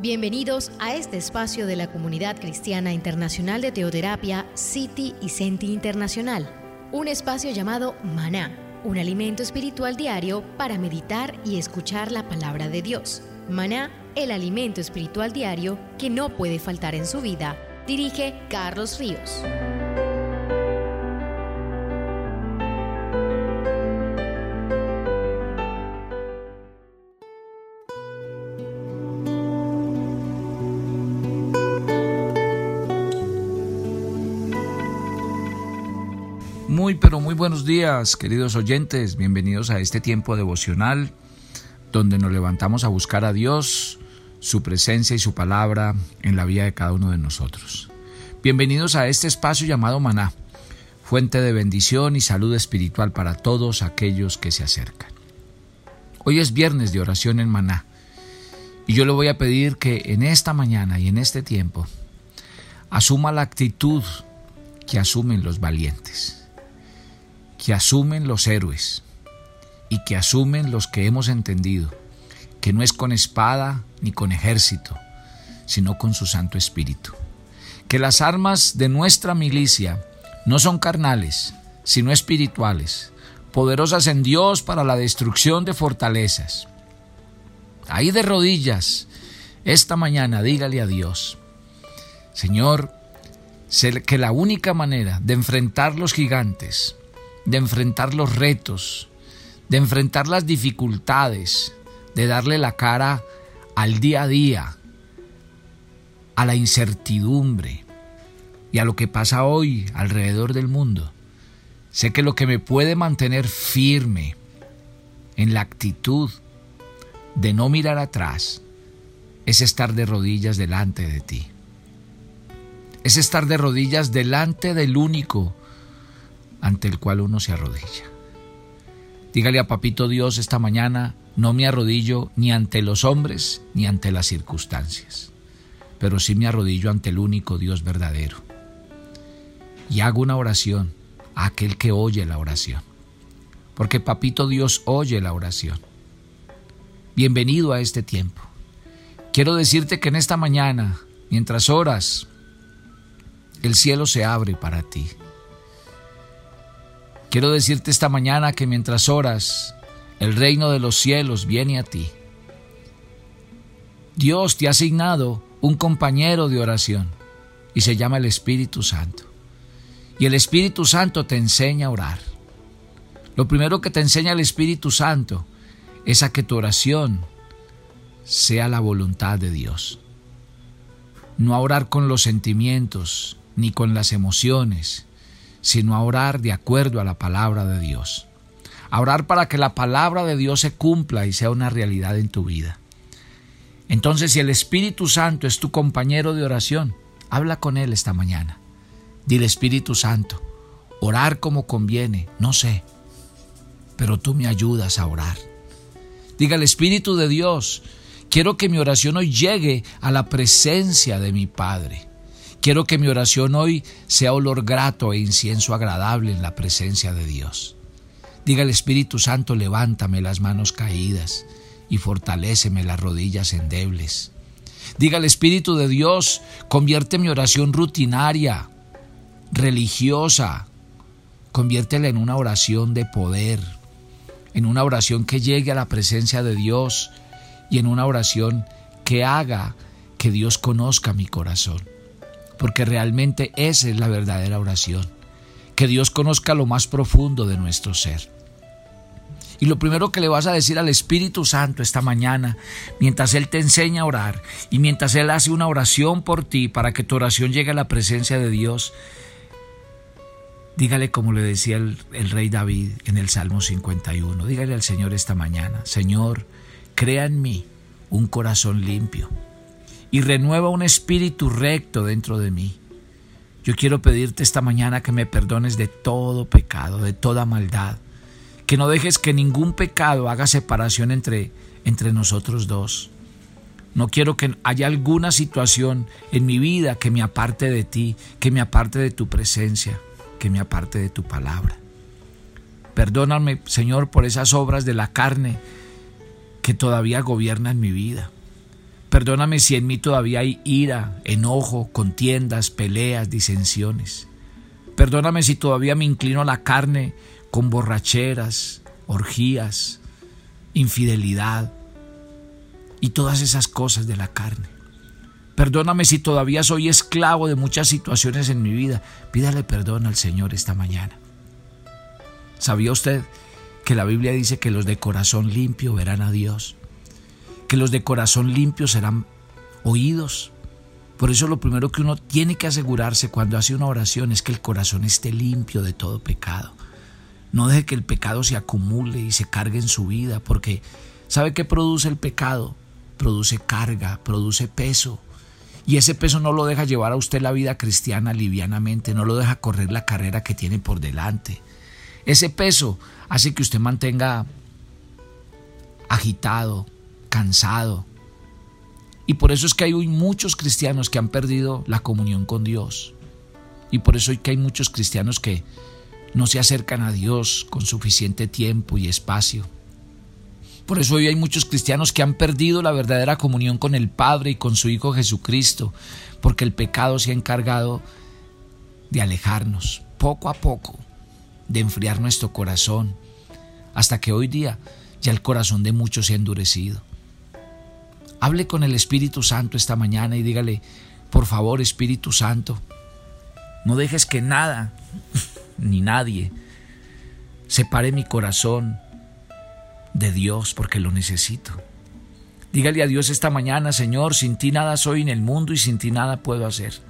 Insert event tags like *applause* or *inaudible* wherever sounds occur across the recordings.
Bienvenidos a este espacio de la Comunidad Cristiana Internacional de Teoterapia, City y Senti Internacional. Un espacio llamado Maná, un alimento espiritual diario para meditar y escuchar la palabra de Dios. Maná, el alimento espiritual diario que no puede faltar en su vida. Dirige Carlos Ríos. Muy, pero muy buenos días, queridos oyentes. Bienvenidos a este tiempo devocional donde nos levantamos a buscar a Dios, su presencia y su palabra en la vida de cada uno de nosotros. Bienvenidos a este espacio llamado Maná, fuente de bendición y salud espiritual para todos aquellos que se acercan. Hoy es viernes de oración en Maná y yo le voy a pedir que en esta mañana y en este tiempo asuma la actitud que asumen los valientes que asumen los héroes y que asumen los que hemos entendido que no es con espada ni con ejército, sino con su Santo Espíritu. Que las armas de nuestra milicia no son carnales, sino espirituales, poderosas en Dios para la destrucción de fortalezas. Ahí de rodillas, esta mañana dígale a Dios, Señor, que la única manera de enfrentar los gigantes de enfrentar los retos, de enfrentar las dificultades, de darle la cara al día a día, a la incertidumbre y a lo que pasa hoy alrededor del mundo. Sé que lo que me puede mantener firme en la actitud de no mirar atrás es estar de rodillas delante de ti. Es estar de rodillas delante del único ante el cual uno se arrodilla. Dígale a Papito Dios esta mañana, no me arrodillo ni ante los hombres ni ante las circunstancias, pero sí me arrodillo ante el único Dios verdadero. Y hago una oración a aquel que oye la oración, porque Papito Dios oye la oración. Bienvenido a este tiempo. Quiero decirte que en esta mañana, mientras oras, el cielo se abre para ti. Quiero decirte esta mañana que mientras oras, el reino de los cielos viene a ti. Dios te ha asignado un compañero de oración y se llama el Espíritu Santo. Y el Espíritu Santo te enseña a orar. Lo primero que te enseña el Espíritu Santo es a que tu oración sea la voluntad de Dios. No a orar con los sentimientos ni con las emociones, sino a orar de acuerdo a la palabra de Dios. A orar para que la palabra de Dios se cumpla y sea una realidad en tu vida. Entonces, si el Espíritu Santo es tu compañero de oración, habla con Él esta mañana. Dile Espíritu Santo, orar como conviene, no sé, pero tú me ayudas a orar. Diga el Espíritu de Dios, quiero que mi oración hoy llegue a la presencia de mi Padre. Quiero que mi oración hoy sea olor grato e incienso agradable en la presencia de Dios. Diga el Espíritu Santo, levántame las manos caídas y fortaléceme las rodillas endebles. Diga el Espíritu de Dios, convierte mi oración rutinaria, religiosa, conviértela en una oración de poder, en una oración que llegue a la presencia de Dios y en una oración que haga que Dios conozca mi corazón porque realmente esa es la verdadera oración, que Dios conozca lo más profundo de nuestro ser. Y lo primero que le vas a decir al Espíritu Santo esta mañana, mientras Él te enseña a orar y mientras Él hace una oración por ti para que tu oración llegue a la presencia de Dios, dígale como le decía el, rey David en el Salmo 51, dígale al Señor esta mañana, Señor, crea en mí un corazón limpio y renueva un espíritu recto dentro de mí. Yo quiero pedirte esta mañana que me perdones de todo pecado, de toda maldad, que no dejes que ningún pecado haga separación entre, entre nosotros dos. No quiero que haya alguna situación en mi vida que me aparte de ti, que me aparte de tu presencia, que me aparte de tu palabra. Perdóname, Señor, por esas obras de la carne que todavía gobiernan mi vida. Perdóname si en mí todavía hay ira, enojo, contiendas, peleas, disensiones. Perdóname si todavía me inclino a la carne con borracheras, orgías, infidelidad y todas esas cosas de la carne. Perdóname si todavía soy esclavo de muchas situaciones en mi vida. Pídale perdón al Señor esta mañana. ¿Sabía usted que la Biblia dice que los de corazón limpio verán a Dios? Que los de corazón limpio serán oídos. Por eso lo primero que uno tiene que asegurarse cuando hace una oración es que el corazón esté limpio de todo pecado. No deje que el pecado se acumule y se cargue en su vida, porque ¿sabe qué produce el pecado? Produce carga, produce peso. Y ese peso no lo deja llevar a usted la vida cristiana livianamente, no lo deja correr la carrera que tiene por delante. Ese peso hace que usted mantenga agitado, cansado. Y por eso es que hay hoy muchos cristianos que han perdido la comunión con Dios. Y por eso es que hay muchos cristianos que no se acercan a Dios con suficiente tiempo y espacio. Por eso hoy hay muchos cristianos que han perdido la verdadera comunión con el Padre y con su Hijo Jesucristo, porque el pecado se ha encargado de alejarnos poco a poco, de enfriar nuestro corazón, hasta que hoy día ya el corazón de muchos se ha endurecido. Hable con el Espíritu Santo esta mañana y dígale, por favor Espíritu Santo, no dejes que nada *laughs* ni nadie separe mi corazón de Dios porque lo necesito. Dígale a Dios esta mañana, Señor, sin ti nada soy en el mundo y sin ti nada puedo hacer.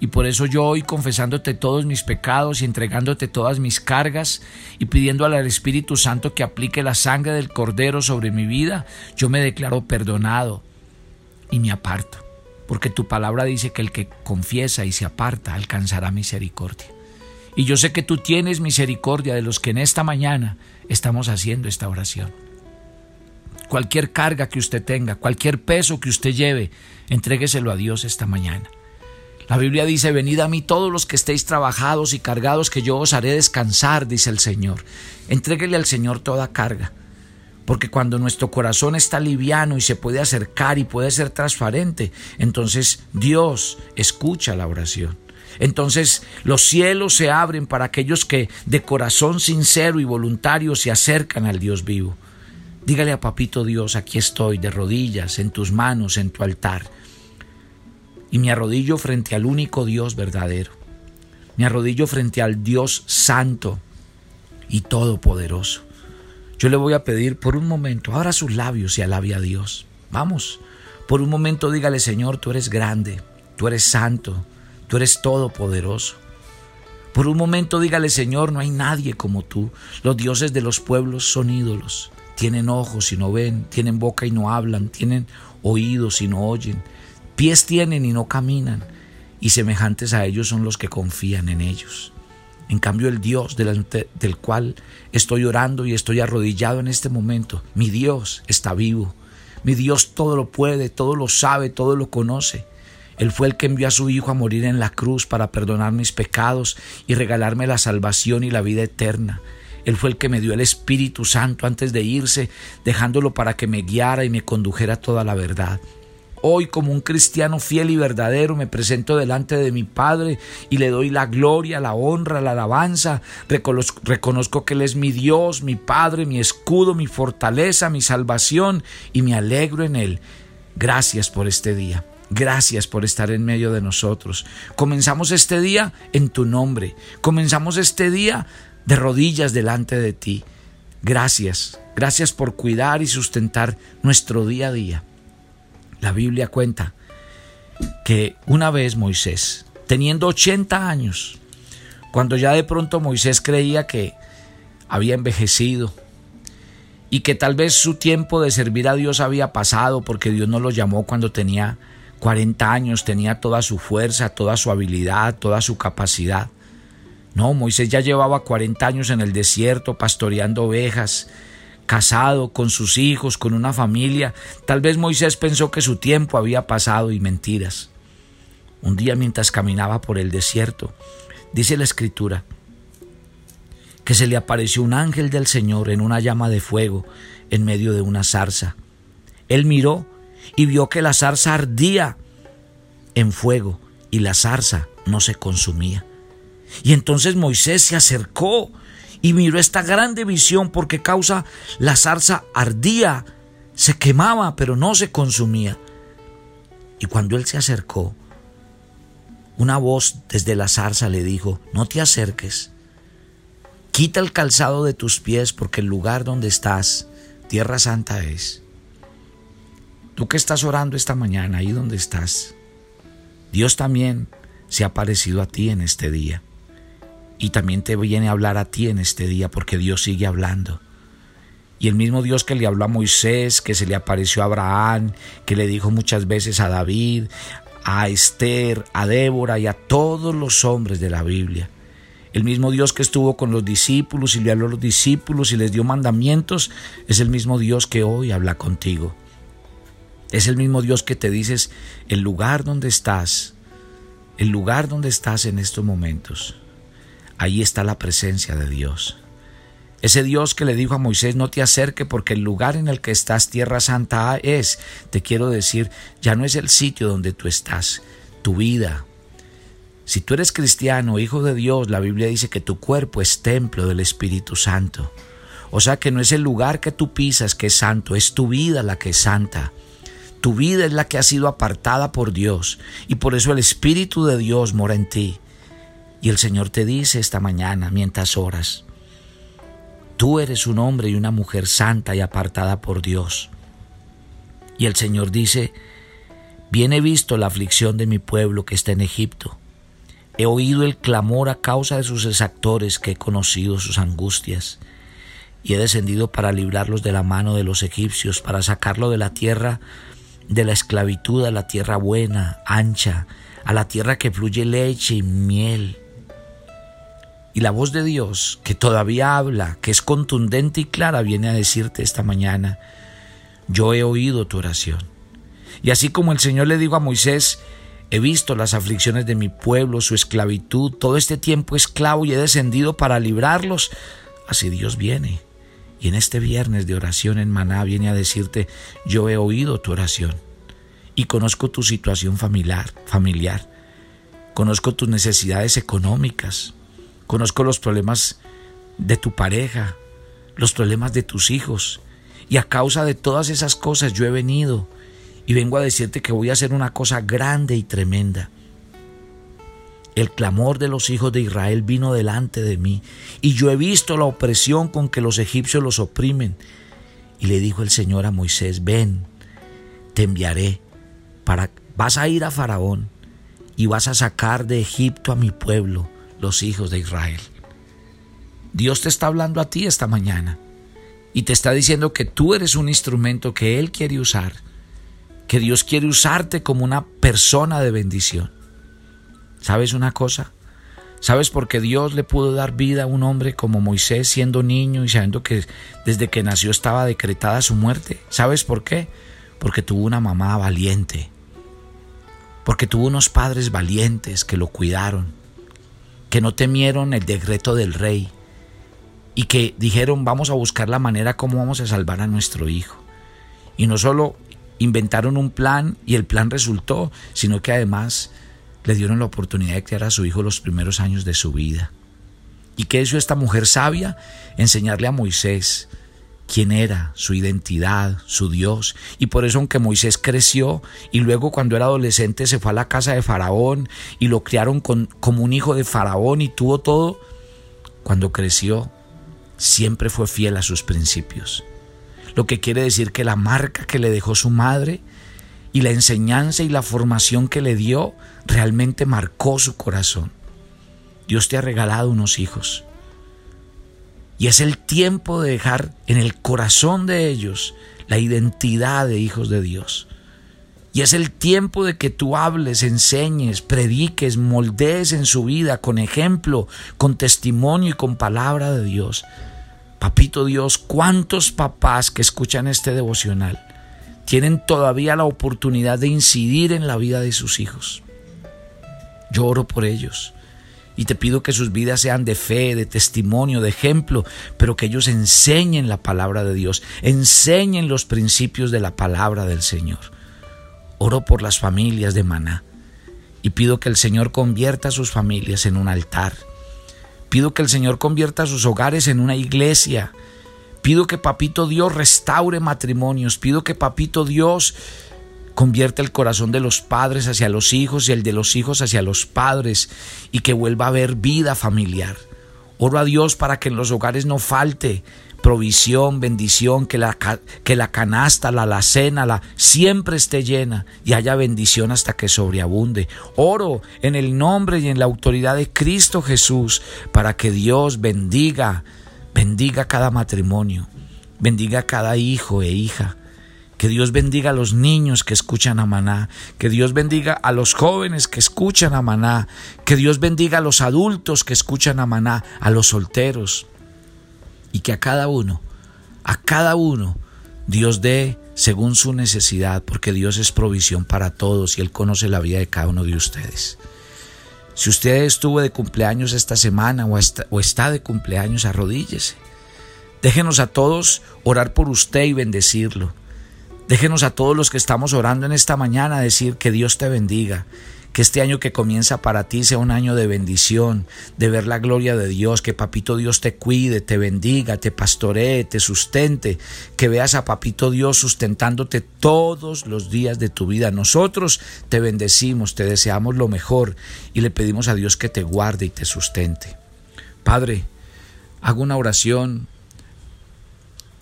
Y por eso yo hoy confesándote todos mis pecados y entregándote todas mis cargas y pidiendo al Espíritu Santo que aplique la sangre del Cordero sobre mi vida, yo me declaro perdonado y me aparto. Porque tu palabra dice que el que confiesa y se aparta alcanzará misericordia. Y yo sé que tú tienes misericordia de los que en esta mañana estamos haciendo esta oración. Cualquier carga que usted tenga, cualquier peso que usted lleve, entrégueselo a Dios esta mañana. La Biblia dice, venid a mí todos los que estéis trabajados y cargados, que yo os haré descansar, dice el Señor. Entréguele al Señor toda carga. Porque cuando nuestro corazón está liviano y se puede acercar y puede ser transparente, entonces Dios escucha la oración. Entonces los cielos se abren para aquellos que de corazón sincero y voluntario se acercan al Dios vivo. Dígale a Papito Dios, aquí estoy de rodillas, en tus manos, en tu altar. Y me arrodillo frente al único Dios verdadero. Me arrodillo frente al Dios santo y todopoderoso. Yo le voy a pedir por un momento, abra sus labios y alabe a Dios. Vamos, por un momento dígale, Señor, tú eres grande, tú eres santo, Tú eres todopoderoso. Por un momento dígale, Señor, no hay nadie como tú. Los dioses de los pueblos son ídolos. Tienen ojos y no ven, tienen boca y no hablan, tienen oídos y no oyen, pies tienen y no caminan, y semejantes a ellos son los que confían en ellos. En cambio, el Dios del cual estoy orando y estoy arrodillado en este momento, mi Dios está vivo. Mi Dios todo lo puede, todo lo sabe, todo lo conoce. Él fue el que envió a su Hijo a morir en la cruz para perdonar mis pecados y regalarme la salvación y la vida eterna. Él fue el que me dio el Espíritu Santo antes de irse, dejándolo para que me guiara y me condujera toda la verdad. Hoy como un cristiano fiel y verdadero me presento delante de mi Padre y le doy la gloria, la honra, la alabanza. Reconozco, que Él es mi Dios, mi Padre, mi escudo, mi fortaleza, mi salvación y me alegro en Él. Gracias por este día. Gracias por estar en medio de nosotros. Comenzamos este día en tu nombre. Comenzamos este día de rodillas delante de ti. Gracias. Gracias por cuidar y sustentar nuestro día a día. La Biblia cuenta que una vez Moisés, teniendo 80 años, cuando ya de pronto Moisés creía que había envejecido y que tal vez su tiempo de servir a Dios había pasado porque Dios no lo llamó cuando tenía 40 años, tenía toda su fuerza, toda su habilidad, toda su capacidad. No, Moisés ya llevaba 40 años en el desierto pastoreando ovejas, casado con sus hijos, con una familia. Tal vez Moisés pensó que su tiempo había pasado y mentiras. Un día mientras caminaba por el desierto, dice la escritura, que se le apareció un ángel del Señor en una llama de fuego en medio de una zarza. Él miró y vio que la zarza ardía en fuego y la zarza no se consumía. Y entonces Moisés se acercó y miró esta grande visión porque causa la zarza ardía, se quemaba, pero no se consumía. Y cuando él se acercó, una voz desde la zarza le dijo, no te acerques, quita el calzado de tus pies porque el lugar donde estás, tierra santa es. Tú que estás orando esta mañana, ahí donde estás, Dios también se ha parecido a ti en este día. Y también te viene a hablar a ti en este día porque Dios sigue hablando. Y el mismo Dios que le habló a Moisés, que se le apareció a Abraham, que le dijo muchas veces a David, a Esther, a Débora y a todos los hombres de la Biblia. El mismo Dios que estuvo con los discípulos y le habló a los discípulos y les dio mandamientos, es el mismo Dios que hoy habla contigo. Es el mismo Dios que te dices, el lugar donde estás, el lugar donde estás en estos momentos, ahí está la presencia de Dios. Ese Dios que le dijo a Moisés, no te acerque porque el lugar en el que estás, tierra santa es, te quiero decir, ya no es el sitio donde tú estás, tu vida. Si tú eres cristiano, hijo de Dios, la Biblia dice que tu cuerpo es templo del Espíritu Santo. O sea que no es el lugar que tú pisas que es santo, es tu vida la que es santa. Tu vida es la que ha sido apartada por Dios y por eso el Espíritu de Dios mora en ti. Y el Señor te dice esta mañana, mientras oras, tú eres un hombre y una mujer santa y apartada por Dios. Y el Señor dice, bien he visto la aflicción de mi pueblo que está en Egipto. He oído el clamor a causa de sus exactores que he conocido sus angustias y he descendido para librarlos de la mano de los egipcios, para sacarlo de la tierra de la esclavitud a la tierra buena, ancha, a la tierra que fluye leche y miel. Y la voz de Dios, que todavía habla, que es contundente y clara, viene a decirte esta mañana, yo he oído tu oración. Y así como el Señor le dijo a Moisés, he visto las aflicciones de mi pueblo, su esclavitud, todo este tiempo esclavo y he descendido para librarlos, así Dios viene y en este viernes de oración en Maná viene a decirte, yo he oído tu oración y conozco tu situación familiar, familiar. Conozco tus necesidades económicas. Conozco los problemas de tu pareja, los problemas de tus hijos. Y a causa de todas esas cosas yo he venido y vengo a decirte que voy a hacer una cosa grande y tremenda. El clamor de los hijos de Israel vino delante de mí, y yo he visto la opresión con que los egipcios los oprimen. Y le dijo el Señor a Moisés, ven, te enviaré, para, vas a ir a Faraón y vas a sacar de Egipto a mi pueblo, los hijos de Israel. Dios te está hablando a ti esta mañana y te está diciendo que tú eres un instrumento que Él quiere usar, que Dios quiere usarte como una persona de bendición. ¿Sabes una cosa? ¿Sabes por qué Dios le pudo dar vida a un hombre como Moisés siendo niño y sabiendo que desde que nació estaba decretada su muerte? ¿Sabes por qué? Porque tuvo una mamá valiente. Porque tuvo unos padres valientes que lo cuidaron, que no temieron el decreto del rey y que dijeron vamos a buscar la manera como vamos a salvar a nuestro hijo. Y no solo inventaron un plan y el plan resultó, sino que además le dieron la oportunidad de criar a su hijo los primeros años de su vida. ¿Y qué hizo esta mujer sabia? Enseñarle a Moisés quién era, su identidad, su Dios. Y por eso aunque Moisés creció y luego cuando era adolescente se fue a la casa de Faraón y lo criaron como un hijo de Faraón y tuvo todo, cuando creció siempre fue fiel a sus principios. Lo que quiere decir que la marca que le dejó su madre y la enseñanza y la formación que le dio realmente marcó su corazón. Dios te ha regalado unos hijos. Y es el tiempo de dejar en el corazón de ellos la identidad de hijos de Dios. Y es el tiempo de que tú hables, enseñes, prediques, moldees en su vida con ejemplo, con testimonio y con palabra de Dios. Papito Dios, ¿cuántos papás que escuchan este devocional tienen todavía la oportunidad de incidir en la vida de sus hijos. Yo oro por ellos y te pido que sus vidas sean de fe, de testimonio, de ejemplo, pero que ellos enseñen la palabra de Dios, enseñen los principios de la palabra del Señor. Oro por las familias de Maná y pido que el Señor convierta a sus familias en un altar. Pido que el Señor convierta a sus hogares en una iglesia. Pido que Papito Dios restaure matrimonios. Pido que Papito Dios convierta el corazón de los padres hacia los hijos y el de los hijos hacia los padres y que vuelva a haber vida familiar. Oro a Dios para que en los hogares no falte provisión, bendición, que la, que la canasta, la alacena, la, siempre esté llena y haya bendición hasta que sobreabunde. Oro en el nombre y en la autoridad de Cristo Jesús para que Dios bendiga, bendiga cada matrimonio, bendiga cada hijo e hija. Que Dios bendiga a los niños que escuchan a Maná. Que Dios bendiga a los jóvenes que escuchan a Maná. Que Dios bendiga a los adultos que escuchan a Maná, a los solteros y que a cada uno, a cada uno, Dios dé según su necesidad, porque Dios es provisión para todos y Él conoce la vida de cada uno de ustedes. Si usted estuvo de cumpleaños esta semana o está, o está de cumpleaños, arrodíllese. Déjenos a todos orar por usted y bendecirlo. Déjenos a todos los que estamos orando en esta mañana decir que Dios te bendiga, que este año que comienza para ti sea un año de bendición, de ver la gloria de Dios, que Papito Dios te cuide, te bendiga, te pastoree, te sustente, que veas a Papito Dios sustentándote todos los días de tu vida. Nosotros te bendecimos, te deseamos lo mejor y le pedimos a Dios que te guarde y te sustente. Padre, hago una oración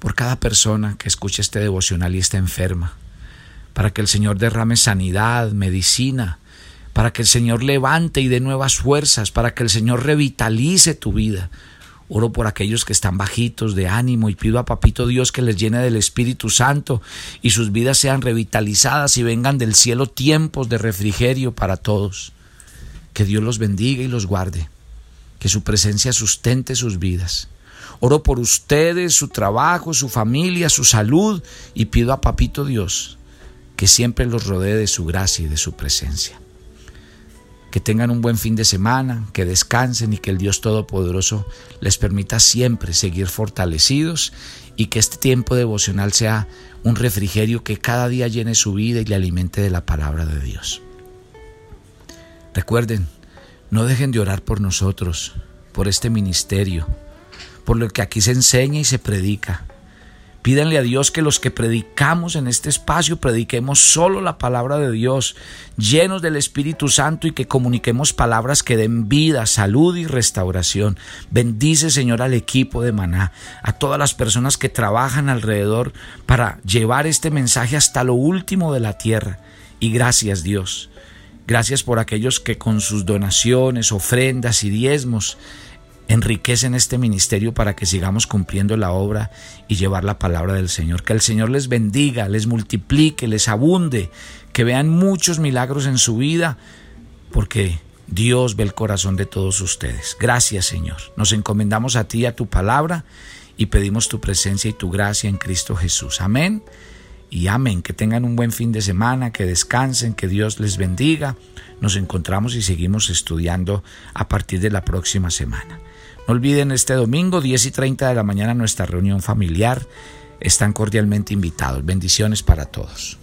por cada persona que escuche este devocional y está enferma, para que el Señor derrame sanidad, medicina, para que el Señor levante y dé nuevas fuerzas, para que el Señor revitalice tu vida. Oro por aquellos que están bajitos de ánimo y pido a Papito Dios que les llene del Espíritu Santo y sus vidas sean revitalizadas y vengan del cielo tiempos de refrigerio para todos. Que Dios los bendiga y los guarde, que su presencia sustente sus vidas. Oro por ustedes, su trabajo, su familia, su salud y pido a Papito Dios que siempre los rodee de su gracia y de su presencia que tengan un buen fin de semana, que descansen y que el Dios Todopoderoso les permita siempre seguir fortalecidos y que este tiempo devocional sea un refrigerio que cada día llene su vida y le alimente de la palabra de Dios. Recuerden, no dejen de orar por nosotros, por este ministerio, por lo que aquí se enseña y se predica Pídanle a Dios que los que predicamos en este espacio prediquemos solo la palabra de Dios, llenos del Espíritu Santo y que comuniquemos palabras que den vida, salud y restauración. Bendice, Señor, al equipo de Maná, a todas las personas que trabajan alrededor para llevar este mensaje hasta lo último de la tierra. Y gracias, Dios. Gracias por aquellos que con sus donaciones, ofrendas y diezmos enriquecen este ministerio para que sigamos cumpliendo la obra y llevar la palabra del Señor. Que el Señor les bendiga, les multiplique, les abunde, que vean muchos milagros en su vida, porque Dios ve el corazón de todos ustedes. Gracias Señor. Nos encomendamos a ti, a tu palabra, y pedimos tu presencia y tu gracia en Cristo Jesús. Amén. Y amén. Que tengan un buen fin de semana, que descansen, que Dios les bendiga. Nos encontramos y seguimos estudiando a partir de la próxima semana. No olviden este domingo, 10 y 30 de la mañana, nuestra reunión familiar. Están cordialmente invitados. Bendiciones para todos.